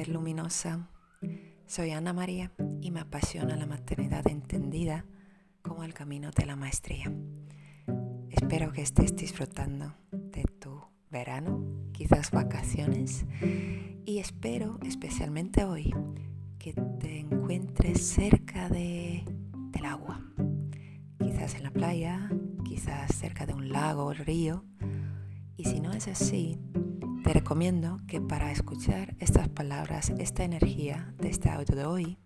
luminosa. Soy Ana María y me apasiona la maternidad entendida como el camino de la maestría. Espero que estés disfrutando de tu verano, quizás vacaciones, y espero especialmente hoy que te encuentres cerca de, del agua, quizás en la playa, quizás cerca de un lago o río, y si no es así, te recomiendo que para escuchar estas palabras, esta energía de este audio de hoy,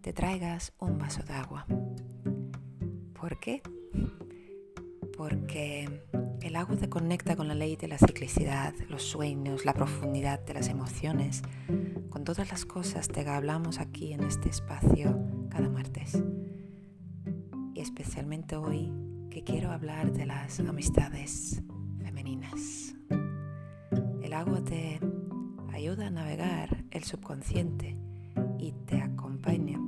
te traigas un vaso de agua. ¿Por qué? Porque el agua te conecta con la ley de la ciclicidad, los sueños, la profundidad de las emociones, con todas las cosas de que hablamos aquí en este espacio cada martes. Y especialmente hoy que quiero hablar de las amistades femeninas. Agua te ayuda a navegar el subconsciente y te acompaña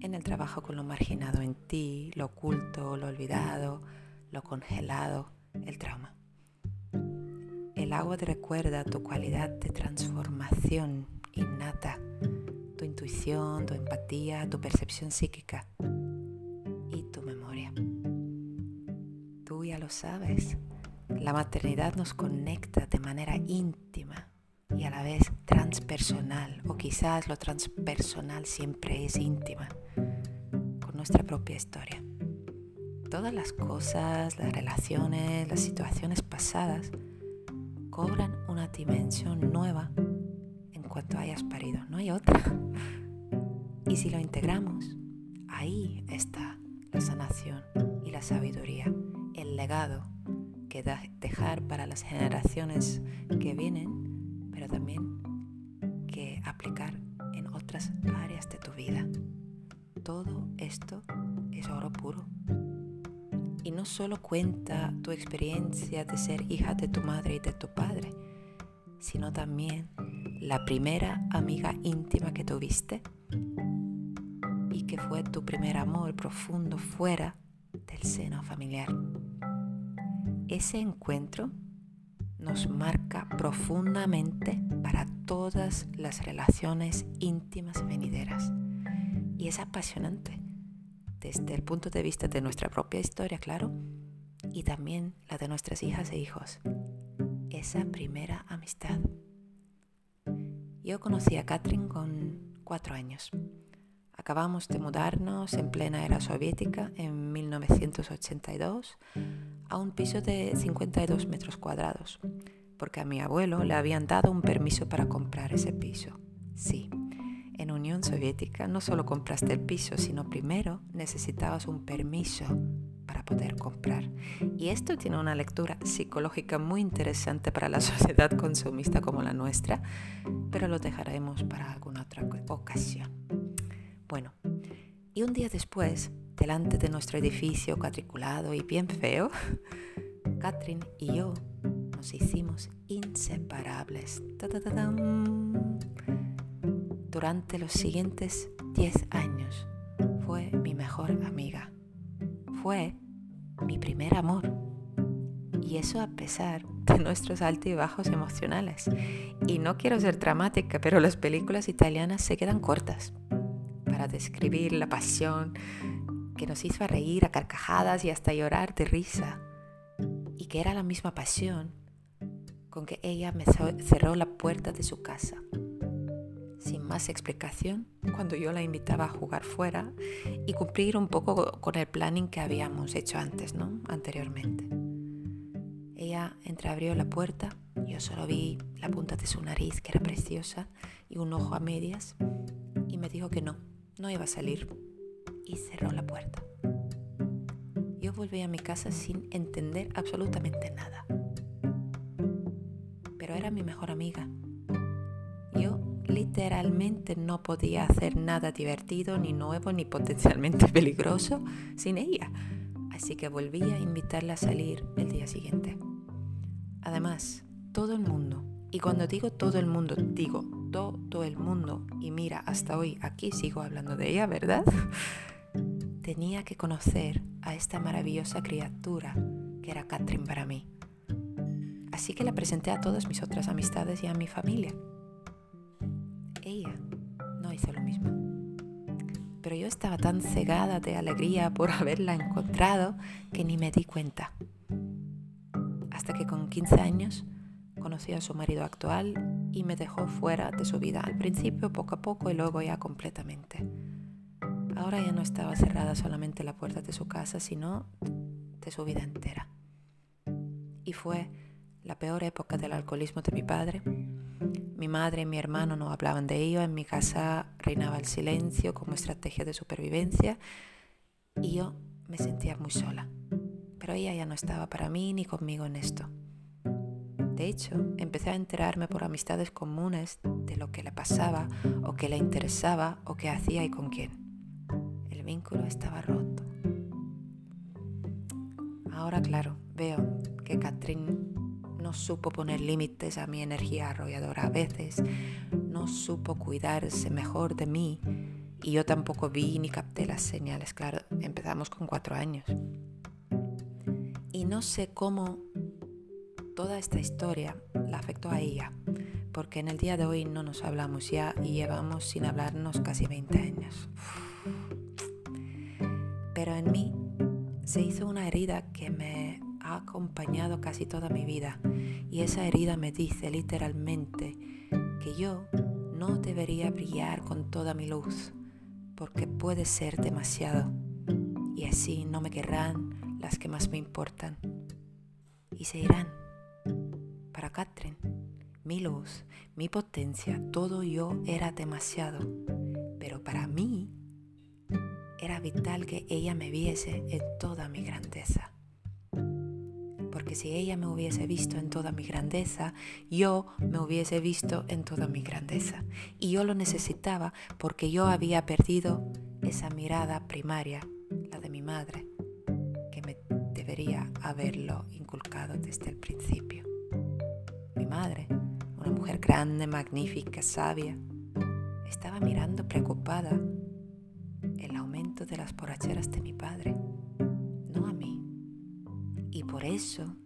en el trabajo con lo marginado en ti, lo oculto, lo olvidado, lo congelado, el trauma. El agua te recuerda tu cualidad de transformación innata, tu intuición, tu empatía, tu percepción psíquica y tu memoria. Tú ya lo sabes, la maternidad nos conecta de manera íntima y a la vez transpersonal, o quizás lo transpersonal siempre es íntima, con nuestra propia historia. Todas las cosas, las relaciones, las situaciones pasadas cobran una dimensión nueva en cuanto hayas parido, no hay otra. Y si lo integramos, ahí está la sanación y la sabiduría, el legado dejar para las generaciones que vienen, pero también que aplicar en otras áreas de tu vida. Todo esto es oro puro. Y no solo cuenta tu experiencia de ser hija de tu madre y de tu padre, sino también la primera amiga íntima que tuviste y que fue tu primer amor profundo fuera del seno familiar ese encuentro nos marca profundamente para todas las relaciones íntimas venideras. Y es apasionante desde el punto de vista de nuestra propia historia, claro, y también la de nuestras hijas e hijos. Esa primera amistad. Yo conocí a Catherine con cuatro años. Acabamos de mudarnos en plena era soviética en 1982 a un piso de 52 metros cuadrados, porque a mi abuelo le habían dado un permiso para comprar ese piso. Sí, en Unión Soviética no solo compraste el piso, sino primero necesitabas un permiso para poder comprar. Y esto tiene una lectura psicológica muy interesante para la sociedad consumista como la nuestra, pero lo dejaremos para alguna otra ocasión. Bueno, y un día después, delante de nuestro edificio cuadriculado y bien feo, Catherine y yo nos hicimos inseparables. Durante los siguientes 10 años fue mi mejor amiga. Fue mi primer amor. Y eso a pesar de nuestros altos y bajos emocionales. Y no quiero ser dramática, pero las películas italianas se quedan cortas para describir la pasión que nos hizo reír a carcajadas y hasta llorar de risa, y que era la misma pasión con que ella me cerró la puerta de su casa. Sin más explicación, cuando yo la invitaba a jugar fuera y cumplir un poco con el planning que habíamos hecho antes, ¿no? Anteriormente. Ella entreabrió la puerta, yo solo vi la punta de su nariz, que era preciosa, y un ojo a medias, y me dijo que no, no iba a salir y cerró la puerta. Yo volví a mi casa sin entender absolutamente nada. Pero era mi mejor amiga. Yo literalmente no podía hacer nada divertido, ni nuevo, ni potencialmente peligroso sin ella. Así que volví a invitarla a salir el día siguiente. Además, todo el mundo, y cuando digo todo el mundo, digo todo el mundo, y mira, hasta hoy aquí sigo hablando de ella, ¿verdad? Tenía que conocer a esta maravillosa criatura que era Catherine para mí. Así que la presenté a todas mis otras amistades y a mi familia. ella no hizo lo mismo. Pero yo estaba tan cegada de alegría por haberla encontrado que ni me di cuenta. Hasta que con 15 años conocí a su marido actual y me dejó fuera de su vida, al principio poco a poco y luego ya completamente. Ahora ya no estaba cerrada solamente la puerta de su casa, sino de su vida entera. Y fue la peor época del alcoholismo de mi padre. Mi madre y mi hermano no hablaban de ello, en mi casa reinaba el silencio como estrategia de supervivencia y yo me sentía muy sola. Pero ella ya no estaba para mí ni conmigo en esto. De hecho, empecé a enterarme por amistades comunes de lo que le pasaba o que le interesaba o qué hacía y con quién. Vínculo estaba roto. Ahora, claro, veo que Catherine no supo poner límites a mi energía arrolladora a veces, no supo cuidarse mejor de mí y yo tampoco vi ni capté las señales. Claro, empezamos con cuatro años. Y no sé cómo toda esta historia la afectó a ella, porque en el día de hoy no nos hablamos ya y llevamos sin hablarnos casi 20 años. Pero en mí se hizo una herida que me ha acompañado casi toda mi vida y esa herida me dice literalmente que yo no debería brillar con toda mi luz porque puede ser demasiado y así no me querrán las que más me importan y se irán. Para Catherine, mi luz, mi potencia, todo yo era demasiado. Pero para mí era vital que ella me viese en toda mi grandeza. Porque si ella me hubiese visto en toda mi grandeza, yo me hubiese visto en toda mi grandeza. Y yo lo necesitaba porque yo había perdido esa mirada primaria, la de mi madre, que me debería haberlo inculcado desde el principio madre, una mujer grande, magnífica, sabia, estaba mirando preocupada las borracheras de mi padre, no a mí. Y por eso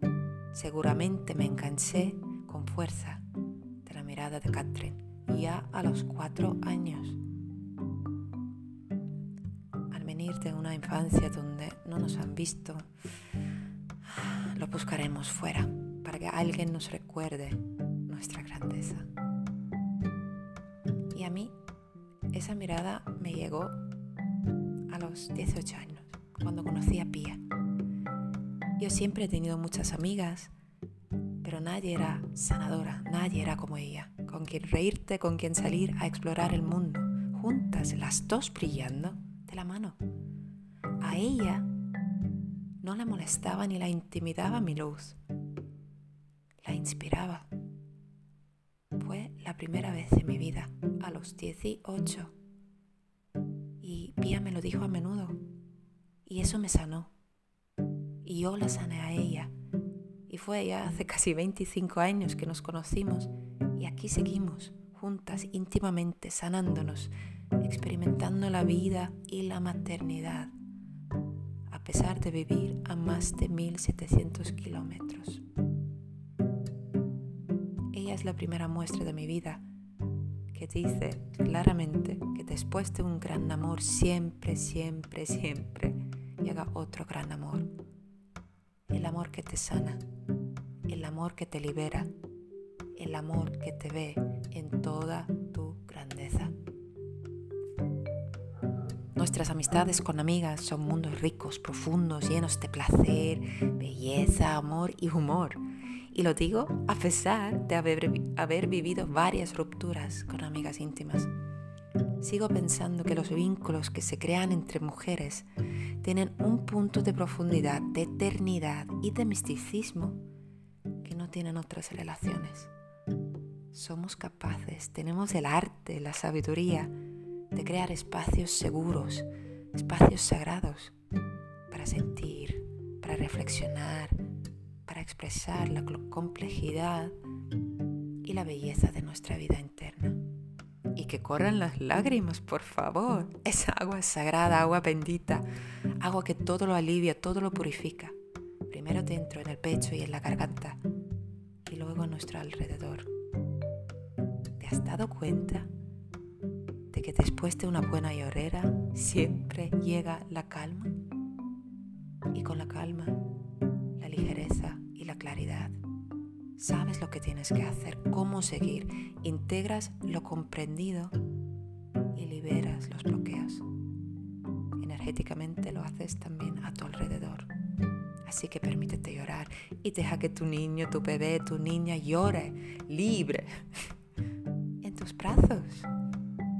seguramente me enganché con fuerza de la mirada de Catherine, ya a los cuatro años. Al venir de una infancia donde no nos han visto, lo buscaremos fuera para que alguien nos recuerde nuestra grandeza. Y a mí esa mirada me llegó los 18 años, cuando conocí a Pía. Yo siempre he tenido muchas amigas, pero nadie era sanadora, nadie era como ella, con quien reírte, con quien salir a explorar el mundo, juntas, las dos brillando de la mano. A ella no le molestaba ni la intimidaba mi luz, la inspiraba. Fue la primera vez en mi vida, a los 18. Pía me lo dijo a menudo. Y eso me sanó. Y yo la sané a ella. Y fue ya hace casi 25 años que nos conocimos. Y aquí seguimos, juntas, íntimamente, sanándonos, experimentando la vida y la maternidad, a pesar de vivir a más de 1700 kilómetros es la primera muestra de mi vida que dice claramente que después de un gran amor siempre, siempre, siempre llega otro gran amor. El amor que te sana, el amor que te libera, el amor que te ve en toda tu grandeza. Nuestras amistades con amigas son mundos ricos, profundos, llenos de placer, belleza, amor y humor y lo digo a pesar de haber, haber vivido varias rupturas con amigas íntimas. Sigo pensando que los vínculos que se crean entre mujeres tienen un punto de profundidad, de eternidad y de misticismo que no tienen otras relaciones. Somos capaces, tenemos el arte, la sabiduría de crear espacios seguros, espacios sagrados para sentir, para reflexionar, expresar la complejidad y la belleza de nuestra vida interna. Y que corran las lágrimas, por favor. Esa agua sagrada, agua bendita, agua que todo lo alivia, todo lo purifica. Primero dentro, en el pecho y en la garganta, y luego a nuestro alrededor. ¿Te has dado cuenta de que después de una buena llorera siempre llega la calma y con la calma la ligereza claridad. Sabes lo que tienes que hacer, cómo seguir, integras lo comprendido y liberas los bloqueos. Energéticamente lo haces también a tu alrededor. Así que permítete llorar y deja que tu niño, tu bebé, tu niña llore libre en tus brazos.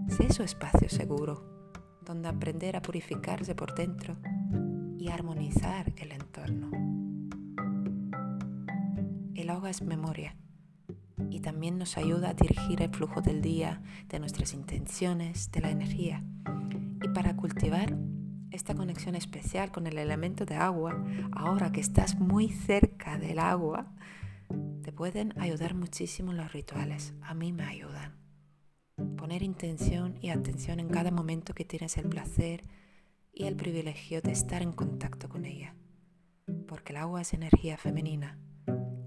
Sé su espacio seguro, donde aprender a purificarse por dentro y armonizar el entorno. El agua es memoria y también nos ayuda a dirigir el flujo del día, de nuestras intenciones, de la energía. Y para cultivar esta conexión especial con el elemento de agua, ahora que estás muy cerca del agua, te pueden ayudar muchísimo los rituales. A mí me ayudan. Poner intención y atención en cada momento que tienes el placer y el privilegio de estar en contacto con ella. Porque el agua es energía femenina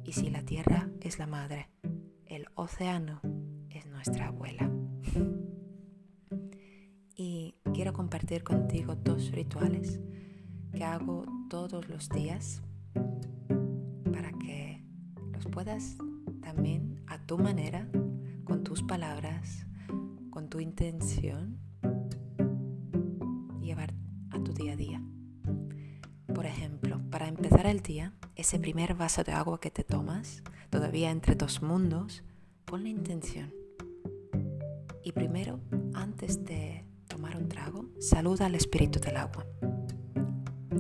y si la tierra es la madre, el océano es nuestra abuela. Y quiero compartir contigo dos rituales que hago todos los días para que los puedas también a tu manera, con tus palabras, con tu intención, llevar a tu día a día. Por ejemplo, para empezar el día, ese primer vaso de agua que te tomas, todavía entre dos mundos, pon la intención. Y primero, antes de tomar un trago, saluda al espíritu del agua.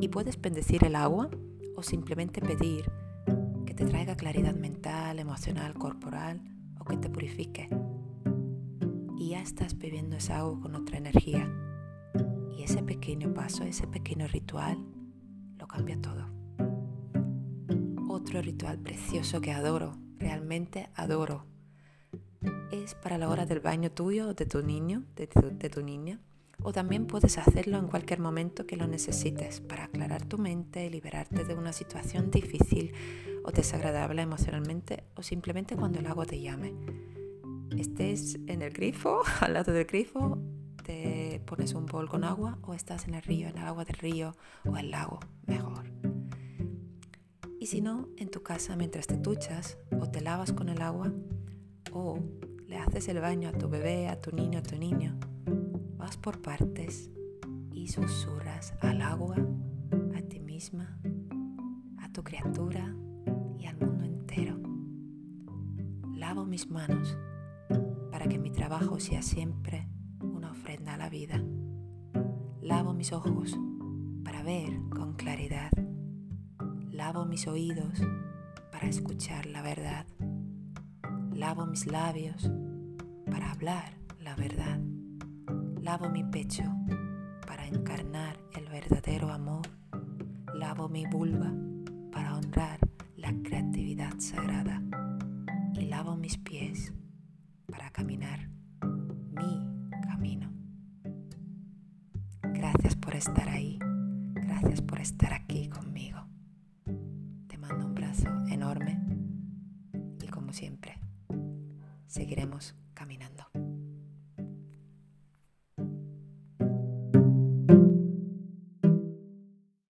Y puedes bendecir el agua o simplemente pedir que te traiga claridad mental, emocional, corporal o que te purifique. Y ya estás bebiendo esa agua con otra energía. Y ese pequeño paso, ese pequeño ritual, lo cambia todo. Otro ritual precioso que adoro, realmente adoro, es para la hora del baño tuyo o de tu niño, de tu, niña. O también puedes hacerlo en cualquier momento que lo necesites para aclarar tu mente, liberarte de una situación difícil o desagradable emocionalmente o simplemente cuando el agua te llame. Estés en el grifo, al lado del grifo, te pones un bol con agua o estás en el río, en el agua del río o el lago, mejor. Y si no, en tu casa mientras te duchas o te lavas con el agua o le haces el baño a tu bebé, a tu niño, a tu niño, vas por partes y susurras al agua, a ti misma, a tu criatura y al mundo entero. Lavo mis manos para que mi trabajo sea siempre una ofrenda a la vida. Lavo mis ojos para ver con claridad. Lavo mis oídos para escuchar la verdad. Lavo mis labios para hablar la verdad. Lavo mi pecho para encarnar el verdadero amor. Lavo mi vulva para honrar la creatividad sagrada. Y lavo mis pies para caminar mi camino. Gracias por estar ahí. Gracias por estar aquí conmigo.